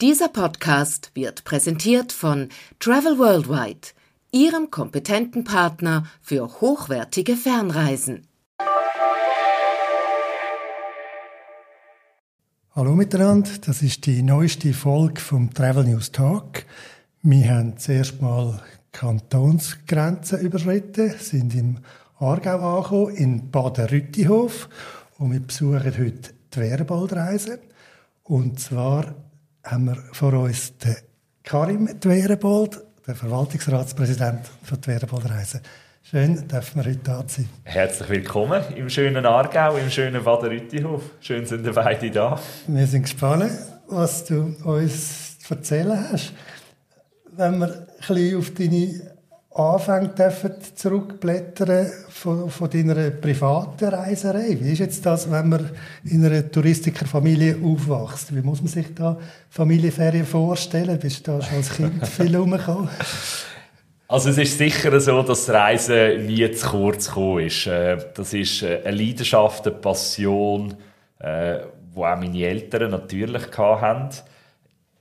Dieser Podcast wird präsentiert von Travel Worldwide, Ihrem kompetenten Partner für hochwertige Fernreisen. Hallo miteinander, das ist die neueste Folge vom Travel News Talk. Wir haben zuerst mal Kantonsgrenzen überschritten, sind im Aargau angekommen, in Baden-Rüttihof und wir besuchen heute die Werenboldreise. Und zwar haben wir vor uns den Karim Twerenbold, der Verwaltungsratspräsident von Twerenbold-Reisen. Schön, dürfen wir heute da sein. Herzlich willkommen im schönen Aargau, im schönen Baden-Rüttihof. Schön sind ihr beide da. Wir sind gespannt, was du uns zu erzählen hast. Wenn wir ein bisschen auf deine Anfänge dürfen zurückblättern von, von deiner privaten Reiserei. Wie ist jetzt das, wenn man in einer Touristikerfamilie aufwächst? Wie muss man sich da Familienferien vorstellen? Bist du da schon als Kind viel rumgekommen? Also es ist sicher so, dass das Reisen nie zu kurz gekommen ist. Äh, das ist äh, eine Leidenschaft, eine Passion, die äh, auch meine Eltern natürlich hatten.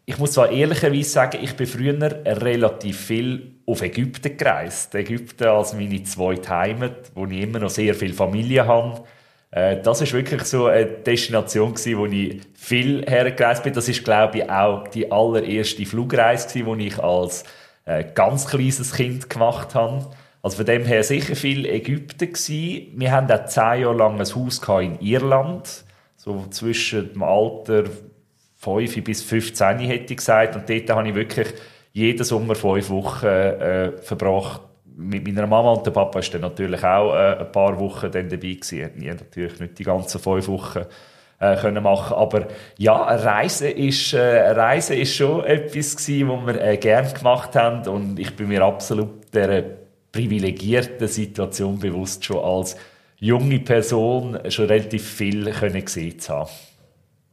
Ich muss zwar ehrlicherweise sagen, ich bin früher relativ viel auf Ägypten gereist. Ägypten als meine zweite Heimat, wo ich immer noch sehr viel Familie habe. Äh, das ist wirklich so eine Destination wo ich viel hergereist bin. Das ist, glaube ich, auch die allererste Flugreise die ich als äh, ganz kleines Kind gemacht habe. Also von dem her sicher viel Ägypten gewesen. Wir haben auch zehn Jahre lang ein Haus in Irland. So zwischen dem Alter 5 bis 15 hätte ich gesagt. Und dort habe ich wirklich jeden Sommer fünf Wochen äh, verbracht. Mit meiner Mama und der Papa ist dann natürlich auch äh, ein paar Wochen dann dabei gewesen. Nie natürlich nicht die ganzen fünf Wochen äh, können machen. Aber ja, eine Reise ist, äh, Reise ist schon etwas gewesen, was wir äh, gerne gemacht haben. Und ich bin mir absolut der privilegierten Situation bewusst, schon als junge Person schon relativ viel gesehen zu haben.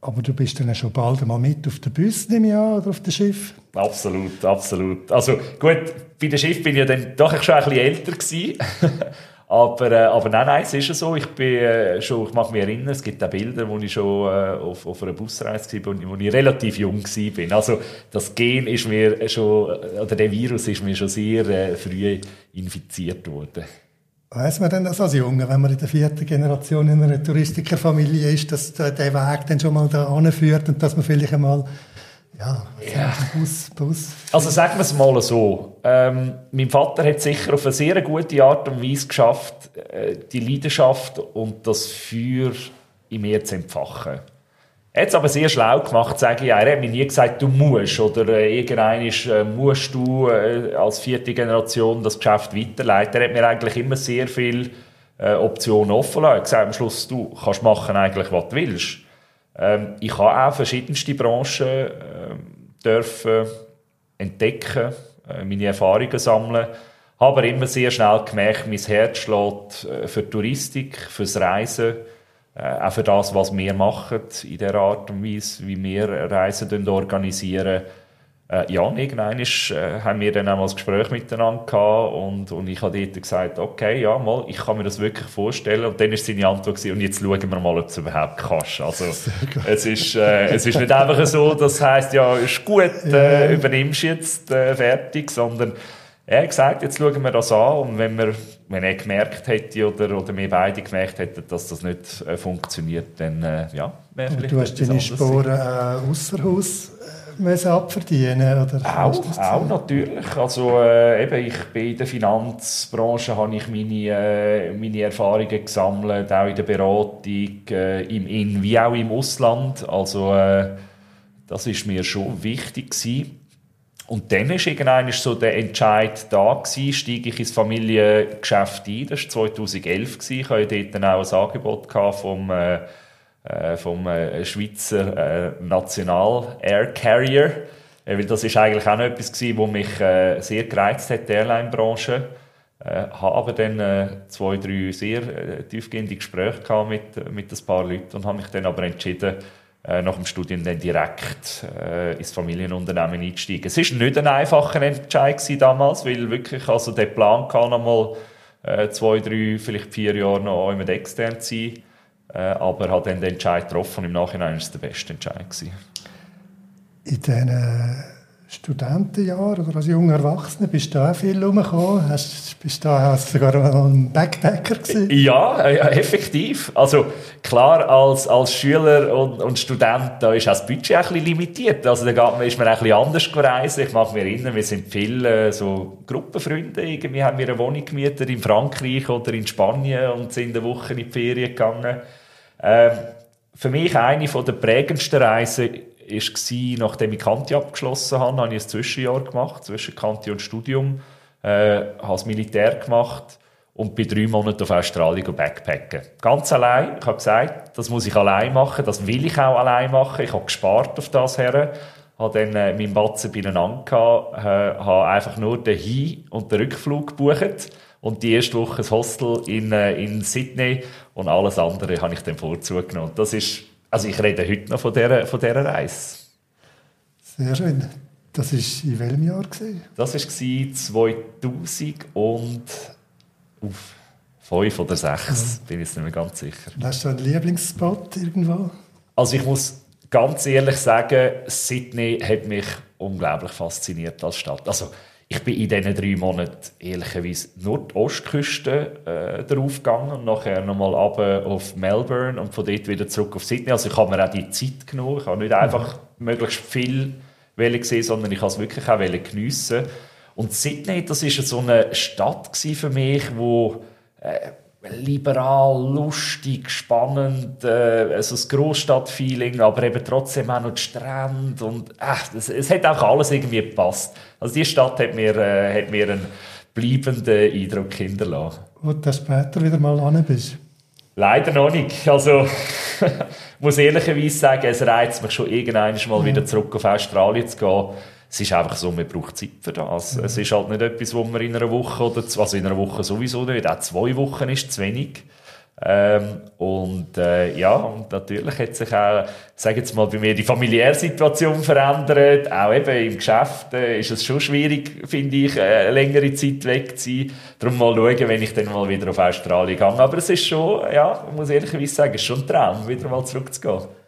Aber du bist dann schon bald einmal mit auf der Bus, nehme ich an, oder auf dem Schiff? Absolut, absolut. Also gut, bei dem Schiff bin ich ja dann doch schon ein bisschen älter gewesen. aber, äh, aber nein, nein, es ist ja so. Ich bin äh, schon, ich mag mich erinnern, es gibt auch Bilder, wo ich schon äh, auf, auf einer Busreise war, wo ich relativ jung war. Also das Gen ist mir schon, oder der Virus ist mir schon sehr äh, früh infiziert worden. Weiß man denn das als Junge, wenn man in der vierten Generation in einer Touristikerfamilie ist, dass der Weg dann schon mal da anführt und dass man vielleicht einmal ja, ja. Bus, Bus. Also sagen wir es mal so. Ähm, mein Vater hat sicher auf eine sehr gute Art und Weise geschafft, äh, die Leidenschaft und das Feuer in mir zu entfachen. Er hat es aber sehr schlau gemacht, sage ich. Er hat mir nie gesagt, du musst oder äh, irgendein äh, musst du äh, als vierte Generation das Geschäft weiterleiten. Er hat mir eigentlich immer sehr viele äh, Optionen offen lassen. Er hat gesagt am Schluss, du kannst machen eigentlich, was du willst. Ähm, ich habe auch verschiedenste Branchen äh, dürfen entdecken, äh, meine Erfahrungen sammeln. Habe aber immer sehr schnell gemerkt, mein Herz schlägt für Touristik, fürs Reisen auch für das, was wir machen, in der Art und Weise, wie wir Reisen organisieren. Äh, ja, irgendwann ist, äh, haben wir dann auch mal ein Gespräch miteinander gehabt und, und ich habe dort gesagt, okay, ja, mal, ich kann mir das wirklich vorstellen. Und dann ist seine Antwort gewesen, und jetzt schauen wir mal, ob du es überhaupt kannst. Also, es ist, äh, es ist nicht einfach so, das heisst, ja, ist gut, äh, übernimmst jetzt, äh, fertig, sondern er hat gesagt, jetzt schauen wir das an und wenn, wir, wenn er gemerkt hätte oder, oder wir beide gemerkt hätten, dass das nicht äh, funktioniert, dann äh, ja, wäre vielleicht Du hast deine Sporen äh, außer Haus äh, müssen abverdienen oder? Auch, auch natürlich. Also äh, eben, ich bin in der Finanzbranche, habe ich meine, äh, meine Erfahrungen gesammelt, auch in der Beratung, äh, im In- wie auch im Ausland. Also äh, das ist mir schon wichtig gewesen. Und dann war irgendwann so der Entscheid da, gewesen, steige ich ins Familiengeschäft ein. Das war 2011. Gewesen. Ich hatte dort dann auch ein Angebot vom, äh, äh, vom äh, Schweizer äh, National Air Carrier. Äh, weil das ist eigentlich auch noch etwas gewesen, was mich äh, sehr gereizt hat, die Airline-Branche. Ich äh, habe dann äh, zwei, drei sehr tiefgehende Gespräche gehabt mit, mit ein paar Leuten und habe mich dann aber entschieden, nach dem Studium dann direkt äh, ins Familienunternehmen einsteigen. Es war nicht ein einfacher Entscheid damals, weil wirklich also der Plan kann noch mal äh, zwei, drei, vielleicht vier Jahre noch immer extern sein, äh, aber hat dann den Entscheid getroffen und im Nachhinein war es der beste Entscheid gewesen. In diesen Studentenjahren oder als junger Erwachsener bist du auch viel rumgekommen? Hast, bist du da sogar mal ein Backpacker gewesen? Ja, effektiv. Also klar, als, als Schüler und, und Student, da ist auch das Budget ein bisschen limitiert. Also da ist man ein bisschen anders gereist. Ich mag mich erinnern, wir sind viele so Gruppenfreunde. Irgendwie haben wir eine Wohnung gemietet in Frankreich oder in Spanien und sind eine Woche in die Ferien gegangen. Ähm, für mich eine der prägendsten Reisen war, nachdem ich Kanti abgeschlossen habe, habe ich ein Zwischenjahr gemacht, zwischen Kanti und Studium, äh, habe das Militär gemacht und bin drei Monate auf Australien backpacken. Ganz allein. Ich habe gesagt, das muss ich allein machen, das will ich auch allein machen. Ich habe gespart auf das her, habe dann äh, meinen Batzen beieinander gehabt, äh, habe einfach nur den Hin- und den Rückflug gebucht und die erste Woche das Hostel in, äh, in Sydney und alles andere habe ich dann vorzugenommen. Das ist also ich rede heute noch von dieser, von dieser Reise. Sehr schön. Das war in welchem Jahr? Gewesen? Das war 2000 und auf 5 oder 6, ja. bin ich jetzt nicht mehr ganz sicher. Hast du einen Lieblingsspot irgendwo? Also ich muss ganz ehrlich sagen, Sydney hat mich unglaublich fasziniert als Stadt. Also ich bin in diesen drei Monaten ehrlicherweise nur die Ostküste äh, drauf gegangen und nachher nochmal runter auf Melbourne und von dort wieder zurück auf Sydney. Also ich habe mir auch die Zeit genommen. Ich habe nicht einfach mhm. möglichst viel gesehen, sondern ich habe es wirklich auch geniessen. Und Sydney, das ist so eine Stadt für mich, wo äh, liberal, lustig, spannend, äh, also das Großstadtfeeling, aber eben trotzdem auch noch die Strände und äh, es, es hat auch alles irgendwie gepasst. Also die Stadt hat mir, äh, hat mir einen bleibenden Eindruck hinterlassen. Wo du später wieder mal an bist? Leider noch nicht. Also muss ehrlicherweise sagen, es reizt mich schon irgendwann mal ja. wieder zurück auf Australien zu gehen es ist einfach so, man braucht Zeit für das. Mhm. Es ist halt nicht etwas, wo man in einer Woche oder zwei, also in einer Woche sowieso nicht, auch zwei Wochen ist zu wenig. Ähm, und äh, ja, und natürlich hat sich auch, sage jetzt mal, bei mir die familiäre Situation verändert. Auch eben im Geschäft äh, ist es schon schwierig, finde ich, äh, längere Zeit weg zu sein. Darum mal schauen, wenn ich dann mal wieder auf Australien gehe. Aber es ist schon, ja, ich muss ehrlicherweise sagen, es ist schon ein Traum, wieder mal zurückzugehen.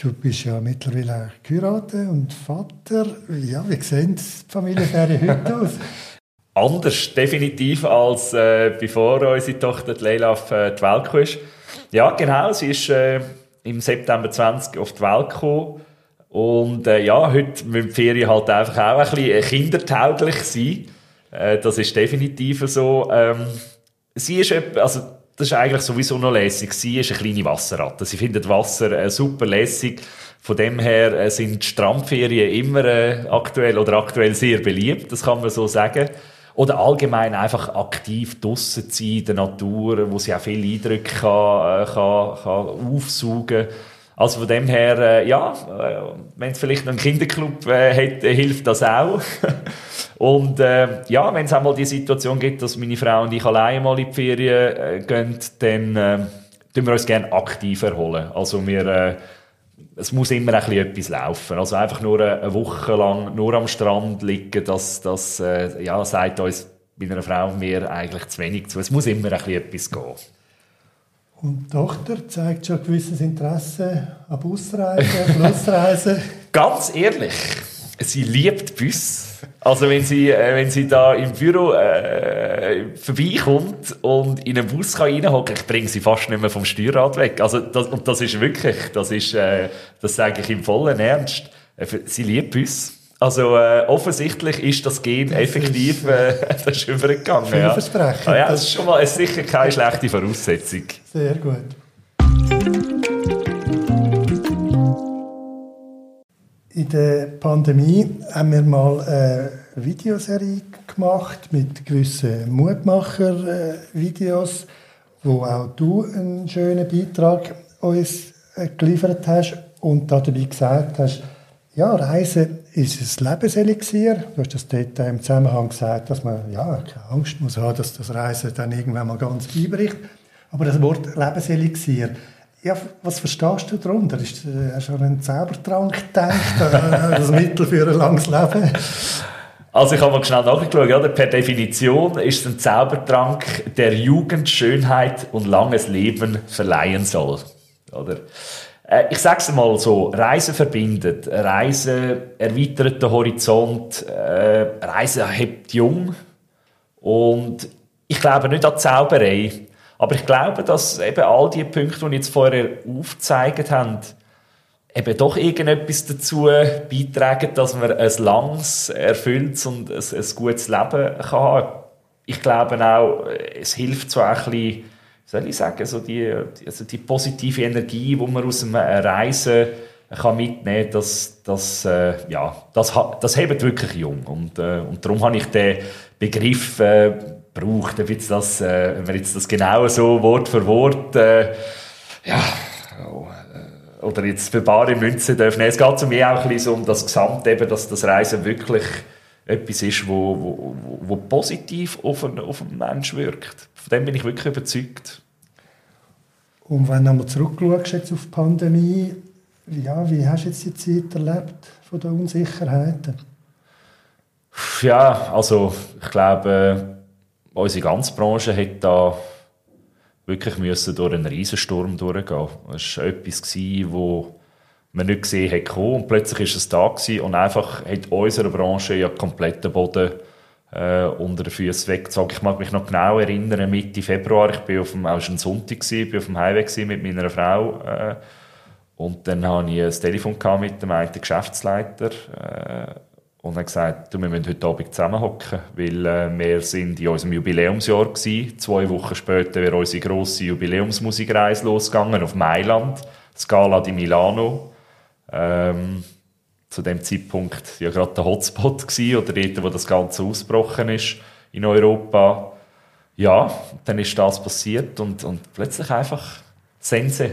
Du bist ja mittlerweile geheiratet und Vater. Ja, wie sehen die Familienferien heute aus? Anders, definitiv, als äh, bevor unsere Tochter Leila auf äh, die Welt kam. Ja, genau, sie ist äh, im September 20 auf die Welt gekommen. Und äh, ja, heute müssen die Ferien halt einfach auch ein bisschen kindertauglich sein. Äh, das ist definitiv so. Ähm, sie ist, also das ist eigentlich sowieso noch lässig. Sie ist eine kleine Wasserratte. Sie findet Wasser äh, super lässig. Von dem her äh, sind Strandferien immer äh, aktuell oder aktuell sehr beliebt, das kann man so sagen. Oder allgemein einfach aktiv draussen sein, in der Natur, wo sie auch viele Eindrücke kann, äh, kann, kann aufsaugen kann. Also von dem her, äh, ja, äh, wenn es vielleicht einen Kinderclub äh, hat, äh, hilft das auch. und äh, ja, wenn es einmal die Situation gibt, dass meine Frau und ich alleine mal in die Ferien äh, gehen, dann äh, tun wir uns gerne aktiv erholen. Also wir, es muss immer ein bisschen etwas laufen. Also einfach nur eine Woche lang nur am Strand liegen, das, das äh, ja, sagt uns bei einer Frau mir eigentlich zu wenig zu. Es muss immer ein bisschen etwas gehen. Und die Tochter zeigt schon ein gewisses Interesse an Busreisen, Flussreisen. Ganz ehrlich, sie liebt Bus. Also wenn sie, äh, wenn sie da im Büro äh, vorbeikommt und in einen Bus reinhocken ich bringe sie fast nicht mehr vom Steuerrad weg. Also das, und das ist wirklich, das ist, äh, das sage ich im vollen Ernst. Äh, sie liebt Bus. Also äh, offensichtlich ist das Gen das effektiv äh, das ist übergegangen. Ja. Ah, ja, das ist schon mal ist sicher keine schlechte Voraussetzung. Sehr gut. In der Pandemie haben wir mal eine Videoserie gemacht mit gewissen Mutmacher-Videos, wo auch du einen schönen Beitrag uns äh, geliefert hast und dabei gesagt hast, ja, Reisen ist ein Lebenselixier. Du hast das dort im Zusammenhang gesagt, dass man ja, keine Angst muss haben, dass das Reisen dann irgendwann mal ganz einbricht. Aber das Wort Lebenselixier, ja, was verstehst du darunter? Ist, äh, hast du an einen Zaubertrank gedacht? Äh, das Mittel für ein langes Leben? Also ich habe mal schnell nachgeschaut, ja, per Definition ist es ein Zaubertrank, der Jugend, Schönheit und langes Leben verleihen soll. Oder? Äh, ich sage es mal so, Reisen verbindet, Reisen erweitert den Horizont, äh, Reisen hebt jung. Und ich glaube nicht an Zauberei, aber ich glaube, dass eben all die Punkte, die ich jetzt vorher aufgezeigt habe, eben doch irgendetwas dazu beitragen, dass man ein langes, erfülltes und ein, ein gutes Leben kann. Ich glaube auch, es hilft so ein bisschen, soll ich sagen, so die, also die positive Energie, die man aus einem Reisen kann mitnehmen kann, das, das, äh, ja, das, das hebt wirklich jung. Und, äh, und darum habe ich den Begriff äh, gebraucht, ob jetzt das, äh, wenn wir jetzt das genau so Wort für Wort, äh, ja, äh, oder jetzt für bare Münze dürfen. Es geht zu mir auch ein bisschen so um das Gesamte, eben, dass das Reisen wirklich etwas ist, wo, wo, wo positiv auf einen, auf einen Menschen wirkt. Von dem bin ich wirklich überzeugt. Und wenn du nochmal zurückschaust jetzt auf die Pandemie, ja, wie hast du jetzt die Zeit erlebt von der Unsicherheiten? Ja, also ich glaube, unsere ganze Branche hat da wirklich müssen durch einen Riesensturm durchgehen. Es war etwas, wo man nicht gesehen hat und plötzlich ist es da gewesen und einfach hat unsere Branche ja komplett den Boden äh, unter den Füßen weggezogen. Ich mag mich noch genau erinnern, Mitte Februar, ich bin auf dem, auch schon Sonntag gewesen, bin auf dem Highway mit meiner Frau äh, und dann hatte ich ein Telefon mit dem einen Geschäftsleiter äh, und er gesagt, du, wir müssen heute Abend zusammenhocken, weil äh, wir sind in unserem Jubiläumsjahr gewesen. Zwei Wochen später wäre unsere grosse Jubiläumsmusikreise losgegangen auf Mailand, Scala di Milano. Ähm, zu dem Zeitpunkt ja gerade der Hotspot gewesen, oder dort, wo das Ganze ausgebrochen ist in Europa. Ja, dann ist das passiert und, und plötzlich einfach Sense.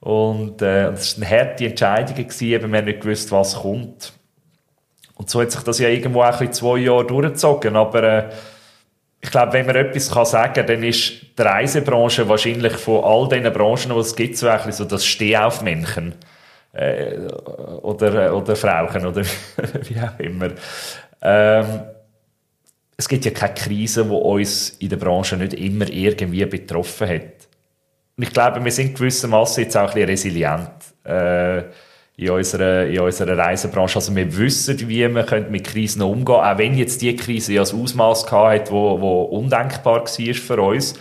Und äh, war eine harte Entscheidung, gewesen, eben, wir haben nicht gewusst, was kommt. Und so hat sich das ja irgendwo auch ein zwei Jahre durchgezogen, aber äh, ich glaube, wenn man etwas kann sagen kann, dann ist die Reisebranche wahrscheinlich von all diesen Branchen, die es gibt, so, ein so das Stehaufmännchen äh, oder, oder Frauen oder wie auch immer. Ähm, es gibt ja keine Krise, die uns in der Branche nicht immer irgendwie betroffen hat. Und ich glaube, wir sind gewissermaßen jetzt auch ein bisschen resilient äh, in, unserer, in unserer Reisebranche. Also wir wissen, wie wir mit Krisen umgehen können, auch wenn jetzt die Krise ja ein Ausmaß hatte, wo, wo undenkbar war für uns.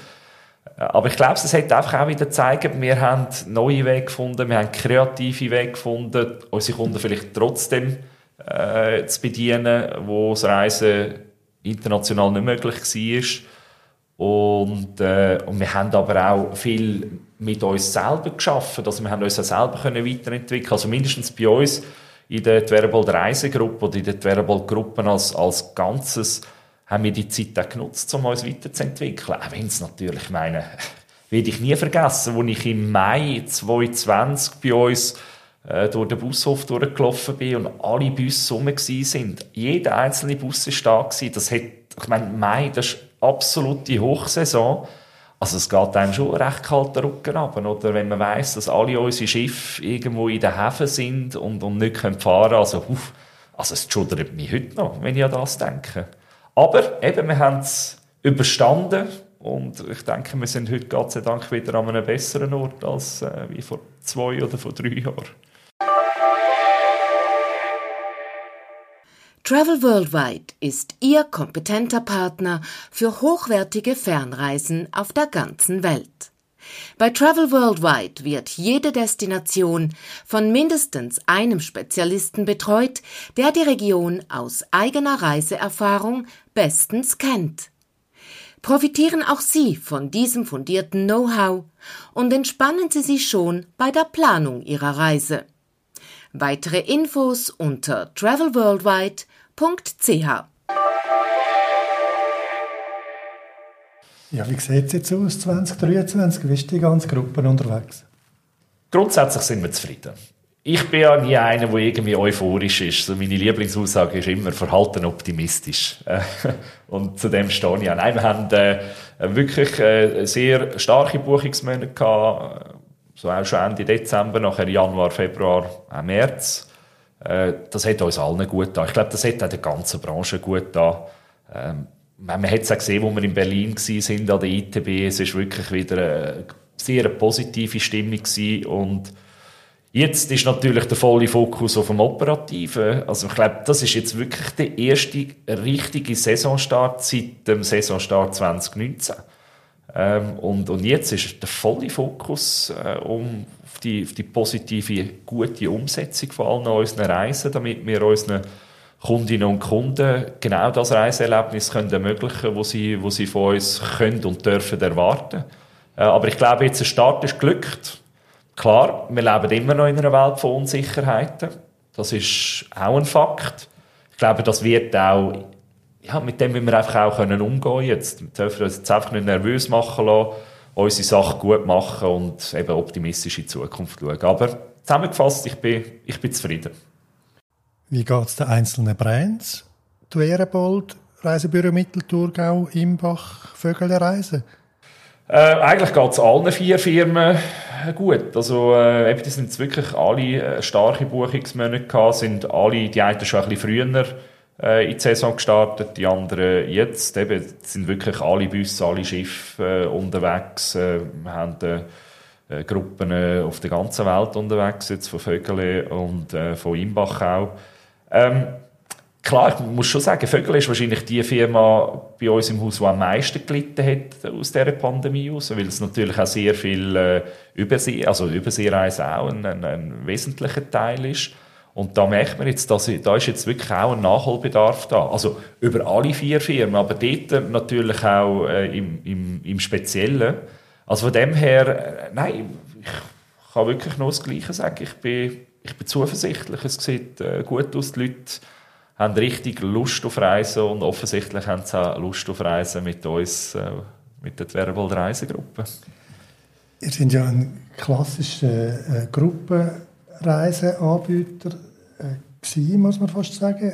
Aber ich glaube, es hat einfach auch wieder gezeigt, wir haben neue Wege gefunden, wir haben kreative Wege gefunden, unsere Kunden vielleicht trotzdem äh, zu bedienen, wo das Reisen international nicht möglich war. Und, äh, und wir haben aber auch viel mit uns selber geschaffen, also wir haben uns auch selber können weiterentwickeln Also mindestens bei uns in der Twerbold Reisegruppe oder in der Twerbold Gruppen als, als Ganzes haben wir die Zeit auch genutzt, um uns weiterzuentwickeln. Auch wenn es natürlich, ich meine, werde ich nie vergessen, als ich im Mai 2020 bei uns äh, durch den Bushof durchgelaufen bin und alle Busse rum sind. Jeder einzelne Bus war da. Gewesen. Das hat, ich meine, Mai, das ist absolute Hochsaison. Also es geht einem schon recht kalt der Rücken runter, oder? Wenn man weiss, dass alle unsere Schiffe irgendwo in den Häfen sind und, und nicht fahren können. Also, uff, also es schudert mich heute noch, wenn ich an das denke. Aber eben, wir haben es überstanden und ich denke, wir sind heute Gott sei Dank wieder an einem besseren Ort als äh, wie vor zwei oder vor drei Jahren. Travel Worldwide ist Ihr kompetenter Partner für hochwertige Fernreisen auf der ganzen Welt. Bei Travel Worldwide wird jede Destination von mindestens einem Spezialisten betreut, der die Region aus eigener Reiseerfahrung bestens kennt. Profitieren auch Sie von diesem fundierten Know-how und entspannen Sie sich schon bei der Planung Ihrer Reise. Weitere Infos unter travelworldwide.ch Ja, wie sieht es jetzt aus 2023? Wie ist die ganze Gruppe unterwegs? Grundsätzlich sind wir zufrieden. Ich bin ja nie einer, der irgendwie euphorisch ist. So meine Lieblingsaussage ist immer verhalten optimistisch. Und zu dem stehe ich auch. Nein, wir haben äh, wirklich äh, sehr starke Buchungsmonate gehabt. So auch schon Ende Dezember, nachher Januar, Februar, auch März. Äh, das hat uns allen gut getan. Ich glaube, das hat auch der ganzen Branche gut getan. Ähm, man hat es auch gesehen, wo wir in Berlin waren, an der ITB. Es war wirklich wieder eine sehr positive Stimmung gewesen und Jetzt ist natürlich der volle Fokus auf dem Operativen. Also ich glaube, das ist jetzt wirklich der erste richtige Saisonstart seit dem Saisonstart 2019. Ähm, und, und jetzt ist der volle Fokus äh, um auf die, auf die positive, gute Umsetzung von allen unseren Reisen, damit wir unseren Kundinnen und Kunden genau das Reiseerlebnis können ermöglichen können, sie, wo sie von uns können und dürfen erwarten. Äh, aber ich glaube, jetzt der Start ist glückt. Klar, wir leben immer noch in einer Welt von Unsicherheiten. Das ist auch ein Fakt. Ich glaube, das wird auch, ja, mit dem müssen wir einfach auch können umgehen jetzt. Wir dürfen uns jetzt einfach nicht nervös machen lassen, unsere Sache gut machen und eben optimistisch in die Zukunft schauen. Aber zusammengefasst, ich bin, ich bin zufrieden. Wie geht es den einzelnen Brands? Duerebold, Reisebüro Mittelthurgau, Imbach, Vögelreise? Äh, eigentlich geht es allen vier Firmen gut. Also, äh, die sind wirklich alle äh, starke Buchungsmonate gehabt, sind alle, die einen schon ein bisschen früher äh, in die Saison gestartet, die anderen jetzt. Eben, sind wirklich alle Busse, alle Schiffe äh, unterwegs. Äh, wir haben äh, Gruppen äh, auf der ganzen Welt unterwegs, jetzt von Vögele und äh, von Imbach auch. Ähm, klar, ich muss schon sagen, Vögel ist wahrscheinlich die Firma bei uns im Haus, die am meisten gelitten hat aus dieser Pandemie aus, weil es natürlich auch sehr viel äh, Übersee, also Überseereisen auch ein, ein, ein, wesentlicher Teil ist. Und da merkt man jetzt, dass da ist jetzt wirklich auch ein Nachholbedarf da. Also über alle vier Firmen, aber dort natürlich auch äh, im, im, im Speziellen. Also von dem her, äh, nein, ich kann wirklich nur das Gleiche sagen. Ich bin ich bin zuversichtlich. Es sieht äh, gut aus. Die Leute haben richtig Lust auf Reisen und offensichtlich haben sie auch Lust auf Reisen mit uns, äh, mit der Twerbold Reisegruppe. Ihr seid ja ein klassischer äh, Gruppenreiseanbieter äh, muss man fast sagen.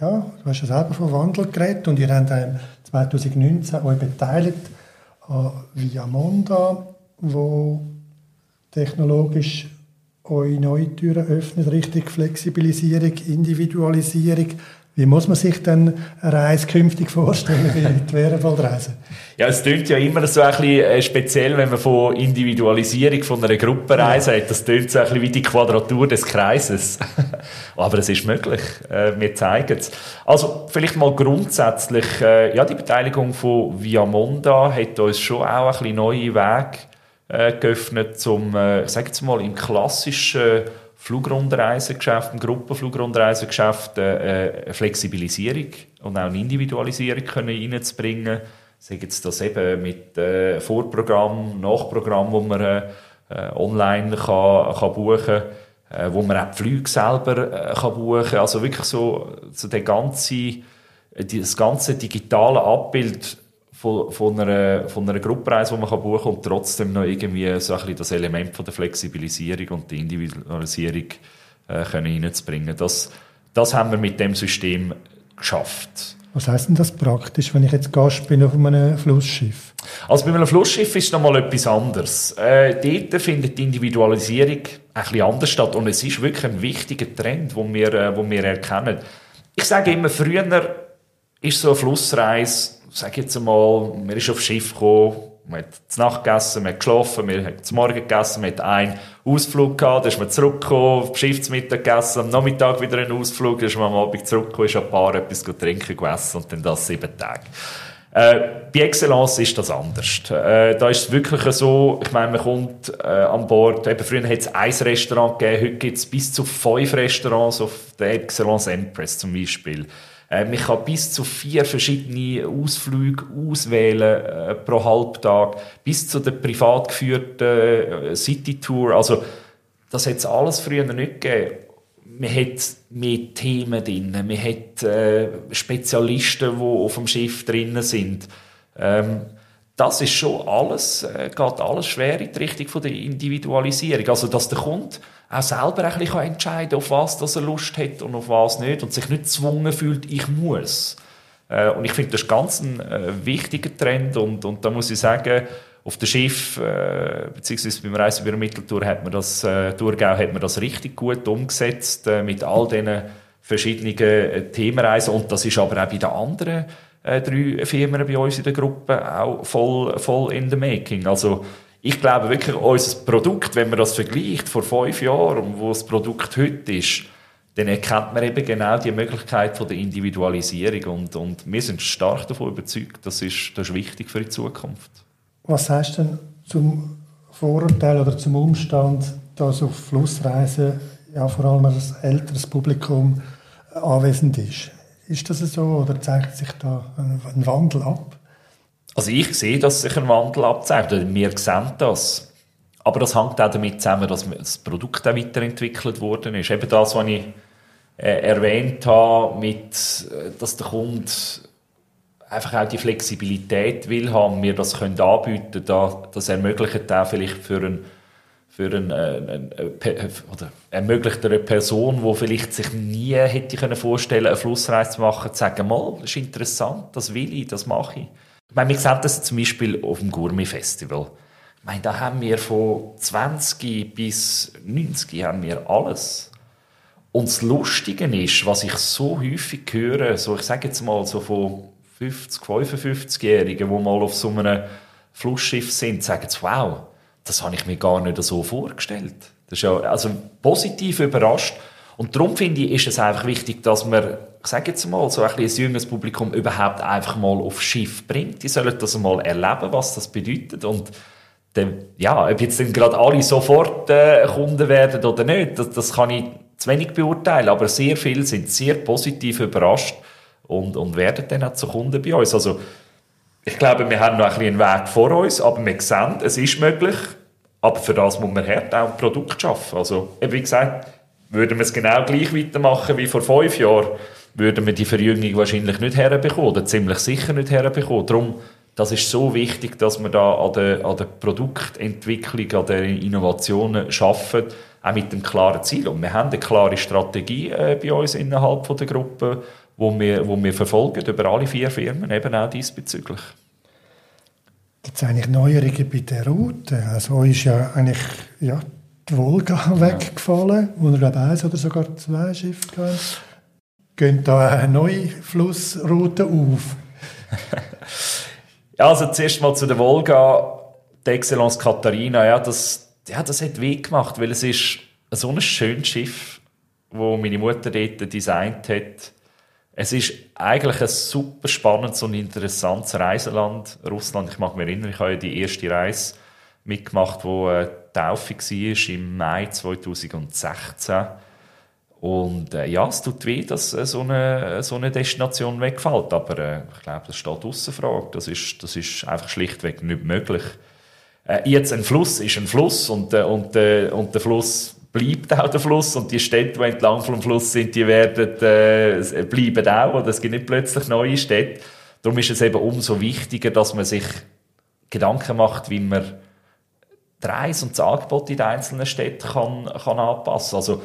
Ja, du hast ja selber von Wandel geredet und ihr habt 2019 euch beteiligt an Viamonda, wo technologisch euch neue Türen öffnet, richtig Flexibilisierung, Individualisierung. Wie muss man sich denn eine Reise künftig vorstellen wie die Wehrwaldreise? Ja, es klingt ja immer so ein bisschen äh, speziell, wenn man von Individualisierung von einer Gruppenreise ja. hat. Das klingt so ein bisschen wie die Quadratur des Kreises. Aber es ist möglich. Äh, wir zeigen es. Also, vielleicht mal grundsätzlich, äh, ja, die Beteiligung von Viamonda hat uns schon auch ein bisschen neue Wege äh, geöffnet, um, äh, ich sage jetzt mal, im klassischen Flugrundreisegeschäft, im Gruppenflugrundreisegeschäft äh, eine Flexibilisierung und auch eine Individualisierung können reinzubringen. Sagen jetzt das eben mit äh, Vorprogramm, Nachprogramm, wo man äh, online kann, kann buchen kann, äh, wo man auch die Flüge selber äh, kann buchen kann. Also wirklich so, so der ganze, das ganze digitale Abbild von, von, einer, von einer Gruppenreise, die man buchen kann und trotzdem noch irgendwie so ein bisschen das Element von der Flexibilisierung und der Individualisierung äh, können reinzubringen. Das, das haben wir mit dem System geschafft. Was heißt denn das praktisch, wenn ich jetzt Gast bin auf einem Flussschiff? Also bei einem Flussschiff ist es nochmal etwas anderes. Äh, dort findet die Individualisierung ein bisschen anders statt und es ist wirklich ein wichtiger Trend, den wir, äh, wo wir erkennen. Ich sage immer, früher ist so eine Flussreise sag jetzt einmal, man ist aufs Schiff gekommen, man hat zu Nacht gegessen, man hat geschlafen, man hat zum Morgen gegessen, man hat einen Ausflug gehabt, dann ist man zurückgekommen, Schiffsmittag gegessen, am Nachmittag wieder einen Ausflug, dann ist man am Abend zurückgekommen, ist ein paar etwas trinken gegessen und dann das sieben Tage. Äh, bei Excellence ist das anders. Äh, da ist es wirklich so, ich meine, man kommt äh, an Bord, eben früher hat es ein Restaurant gegeben, heute gibt es bis zu fünf Restaurants auf der Excellence Empress zum Beispiel. Ähm, ich kann bis zu vier verschiedene Ausflüge auswählen äh, pro Halbtag, bis zu der privat geführten äh, City Tour. Also, das hat es alles früher nicht gegeben. Man hat mehr Themen drin, man hat äh, Spezialisten, die auf dem Schiff drin sind. Ähm, das ist schon alles, äh, geht alles schwer in die Richtung von der Individualisierung. Also, dass der Kunde auch selber ein bisschen entscheiden kann, auf was er Lust hat und auf was nicht und sich nicht gezwungen fühlt, ich muss. Äh, und ich finde, das ist ganz ein äh, wichtiger Trend und, und da muss ich sagen, auf dem Schiff, äh, beziehungsweise beim Reisebüro Mitteltour hat man das, äh, Thurgau hat man das richtig gut umgesetzt, äh, mit all diesen verschiedenen äh, Themenreisen und das ist aber auch bei den anderen äh, drei Firmen bei uns in der Gruppe auch voll, voll in the making. Also ich glaube wirklich, unser Produkt, wenn man das vergleicht vor fünf Jahren wo das Produkt heute ist, dann erkennt man eben genau die Möglichkeit von der Individualisierung und, und wir sind stark davon überzeugt, das ist, das ist wichtig für die Zukunft. Was heißt denn zum Vorurteil oder zum Umstand, dass auf Flussreisen ja vor allem ein älteres Publikum anwesend ist? Ist das so oder zeigt sich da ein Wandel ab? Also ich sehe, dass sich ein Wandel abzeichnet. Wir sehen das. Aber das hängt auch damit zusammen, dass das Produkt auch weiterentwickelt worden ist. Eben das, was ich äh, erwähnt habe, mit, äh, dass der Kunde einfach auch die Flexibilität will haben, wir das können anbieten, da, das ermöglicht auch vielleicht für einen für einen, einen, einen, oder ermöglicht eine Person, die vielleicht sich nie hätte können vorstellen, eine Flussreise zu machen, zu sagen, mal, das ist interessant, das will ich, das mache ich. Ich meine, wir sehen das zum Beispiel auf dem Gourmet-Festival. Ich meine, da haben wir von 20 bis 90 haben wir alles. Und das Lustige ist, was ich so häufig höre, so ich sage jetzt mal so von 50, 55-Jährigen, die mal auf so einem Flussschiff sind, sagen, wow, das habe ich mir gar nicht so vorgestellt. Das ist ja also positiv überrascht. Und darum finde ich, ist es einfach wichtig, dass man ich sage jetzt mal, so ein, ein jüngeres Publikum überhaupt einfach mal aufs Schiff bringt. Die sollen das mal erleben, was das bedeutet. Und dann, ja, ob jetzt dann gerade alle sofort äh, Kunden werden oder nicht, das, das kann ich zu wenig beurteilen. Aber sehr viele sind sehr positiv überrascht und, und werden dann auch zu Kunden bei uns. Also, ich glaube, wir haben noch ein einen Weg vor uns, aber wir sehen, es ist möglich. Aber für das muss man hart auch ein Produkt schaffen. Also, wie gesagt, würden wir es genau gleich weitermachen wie vor fünf Jahren, würden wir die Verjüngung wahrscheinlich nicht herbekommen oder ziemlich sicher nicht herbekommen. Darum, das ist so wichtig, dass wir da an der, an der Produktentwicklung, an den Innovationen schaffen, auch mit einem klaren Ziel. Und wir haben eine klare Strategie äh, bei uns innerhalb von der Gruppe, wo wir, wo wir verfolgen über alle vier Firmen, eben auch diesbezüglich. Gibt es eigentlich Neuerungen bei der Route? Also ist ja eigentlich ja, die Volga ja. weggefallen, wo wir glaube eins oder sogar zwei Schiffe hatten. Gehen da eine neue Flussroute auf? ja, also zuerst mal zu der Volga, die Excellence Katharina, ja, das, ja, das hat weh gemacht, weil es ist so ein schönes Schiff, wo meine Mutter dort designt hat. Es ist eigentlich ein super spannendes und interessantes Reiseland, Russland. Ich mag mich erinnern, ich habe ja die erste Reise mitgemacht, wo äh, Taufe war im Mai 2016 und äh, ja, es tut weh, dass äh, so, eine, so eine Destination wegfällt. Aber äh, ich glaube, das steht außer Frage. Das ist, das ist einfach schlichtweg nicht möglich. Äh, jetzt ein Fluss ist ein Fluss und, äh, und, äh, und der Fluss bleibt auch der Fluss und die Städte, die entlang vom Fluss sind, die werden, äh, bleiben auch. Oder es gibt nicht plötzlich neue Städte. Darum ist es eben umso wichtiger, dass man sich Gedanken macht, wie man die Reise und das Angebot in den einzelnen Städten kann, kann anpassen kann. Also,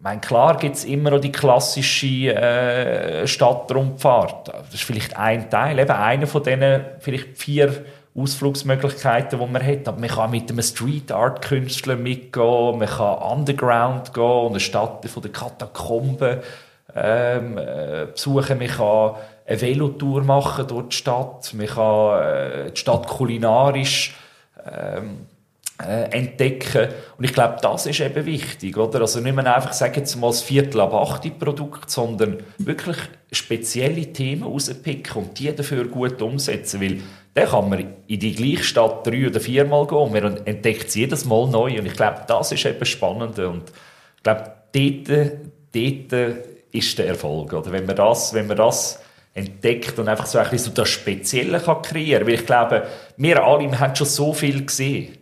meine, klar gibt es immer noch die klassische äh, Stadtrundfahrt. Das ist vielleicht ein Teil, eben einer von diesen vielleicht vier Ausflugsmöglichkeiten, die man hat. Aber man kann mit einem Street Art Künstler mitgehen, man kann Underground gehen und eine Stadt von der Katakomben ähm, äh, besuchen, man kann eine Velotour machen durch die Stadt, man kann äh, die Stadt kulinarisch ähm, äh, entdecken. Und ich glaube, das ist eben wichtig, oder? Also nicht mehr einfach, sagen jetzt mal, das Viertel ab 8 Produkt, sondern wirklich spezielle Themen rauspicken und die dafür gut umsetzen, weil dann kann man in die gleiche Stadt drei oder viermal gehen und man entdeckt es jedes Mal neu. Und ich glaube, das ist eben spannend und ich glaube, dort, dort ist der Erfolg, oder? Wenn man das, wenn man das entdeckt und einfach so ein bisschen so das Spezielle kann kreieren, weil ich glaube, wir alle, wir haben schon so viel gesehen.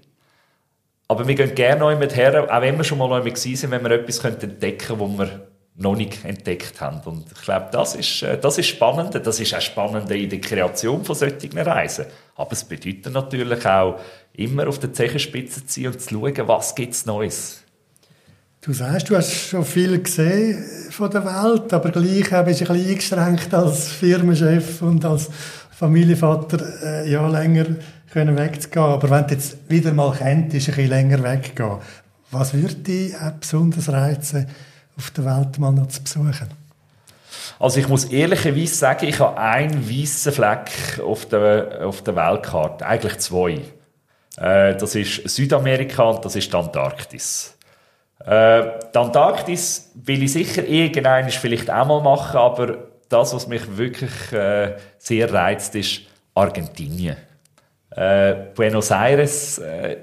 Aber wir gehen gerne noch mit her, auch wenn wir schon mal mit sind, wenn wir etwas entdecken können, was wir noch nicht entdeckt haben. Und ich glaube, das ist, äh, das ist spannend. Das ist auch spannend in der Kreation von solchen Reisen. Aber es bedeutet natürlich auch, immer auf der Zechenspitze zu sein und zu schauen, was gibt es Neues. Du sagst, du hast schon viel gesehen von der Welt, aber gleich bist du ein bisschen eingeschränkt als Firmenchef und als Familienvater äh, ja länger können wegzugehen. Aber wenn du jetzt wieder mal könntest, ein bisschen länger weggehen, was würde dich besonders reizen, auf der Welt mal noch zu besuchen? Also ich muss ehrlicherweise sagen, ich habe einen weißen Fleck auf der, auf der Weltkarte, eigentlich zwei. Äh, das ist Südamerika und das ist die Antarktis. Äh, die Antarktis will ich sicher irgendwann vielleicht auch mal machen, aber das, was mich wirklich äh, sehr reizt, ist Argentinien. Buenos Aires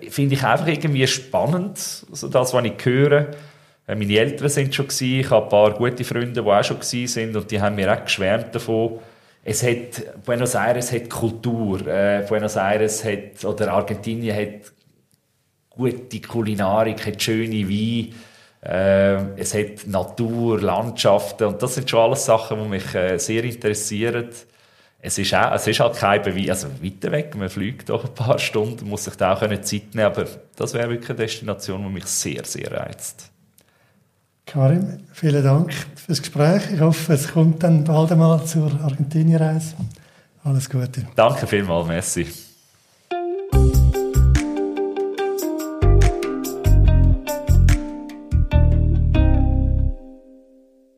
finde ich einfach irgendwie spannend, also das, was ich höre. Äh, meine Eltern sind schon gewesen, ich habe ein paar gute Freunde, die auch schon gewesen sind und die haben mir auch geschwärmt davon. Es hat, Buenos Aires hat Kultur, äh, Buenos Aires hat, oder Argentinien hat gute Kulinarik, hat schöne Weine, äh, es hat Natur, Landschaften und das sind schon alles Sachen, die mich äh, sehr interessieren. Es ist, auch, es ist halt kein Beweis, also weiter weg, man fliegt doch ein paar Stunden, muss sich da auch Zeit nehmen aber das wäre wirklich eine Destination, die mich sehr, sehr reizt. Karim, vielen Dank fürs Gespräch. Ich hoffe, es kommt dann bald einmal zur Argentinien-Reise. Alles Gute. Danke vielmals, merci.